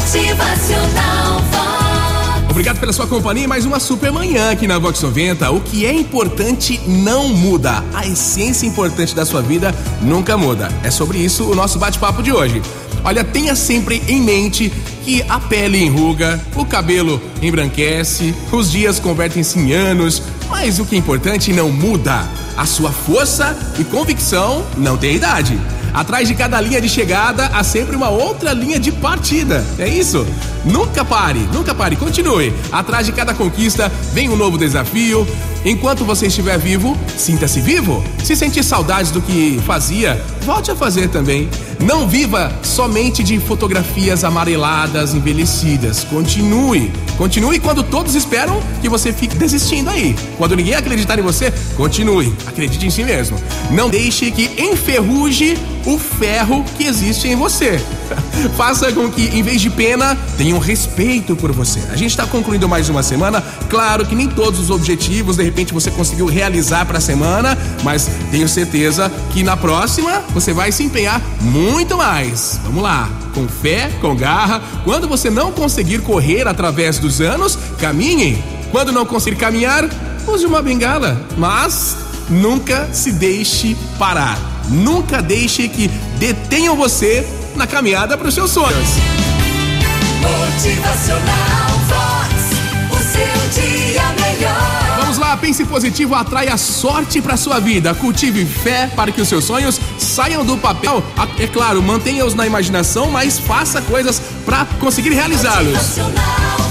Motivacional Vox. Obrigado pela sua companhia e mais uma super manhã aqui na Vox 90. O que é importante não muda. A essência importante da sua vida nunca muda. É sobre isso o nosso bate-papo de hoje. Olha, tenha sempre em mente que a pele enruga, o cabelo embranquece, os dias convertem-se em anos, mas o que é importante não muda. A sua força e convicção não tem idade. Atrás de cada linha de chegada há sempre uma outra linha de partida. É isso? Nunca pare, nunca pare, continue. Atrás de cada conquista vem um novo desafio. Enquanto você estiver vivo, sinta-se vivo. Se sentir saudades do que fazia, volte a fazer também. Não viva somente de fotografias amareladas, envelhecidas. Continue. Continue quando todos esperam que você fique desistindo aí. Quando ninguém acreditar em você, continue. Acredite em si mesmo. Não deixe que enferruje o ferro que existe em você. Faça com que, em vez de pena, tenham respeito por você. A gente está concluindo mais uma semana. Claro que nem todos os objetivos, de repente, você conseguiu realizar para a semana, mas tenho certeza que na próxima você vai se empenhar muito mais. Vamos lá, com fé, com garra. Quando você não conseguir correr através dos anos, caminhe. Quando não conseguir caminhar, use uma bengala. Mas nunca se deixe parar. Nunca deixe que detenham você na caminhada para os seus sonhos. Motivacional Vox. O seu dia melhor. Vamos lá, pense positivo, atrai a sorte para sua vida. Cultive fé para que os seus sonhos saiam do papel. Ah, É claro, mantenha-os na imaginação, mas faça coisas para conseguir realizá-los. Motivacional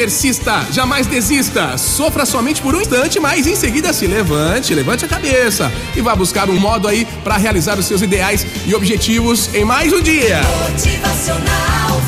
persista, jamais desista. Sofra somente por um instante, mas em seguida se levante, levante a cabeça e vá buscar um modo aí para realizar os seus ideais e objetivos em mais um dia. Motivacional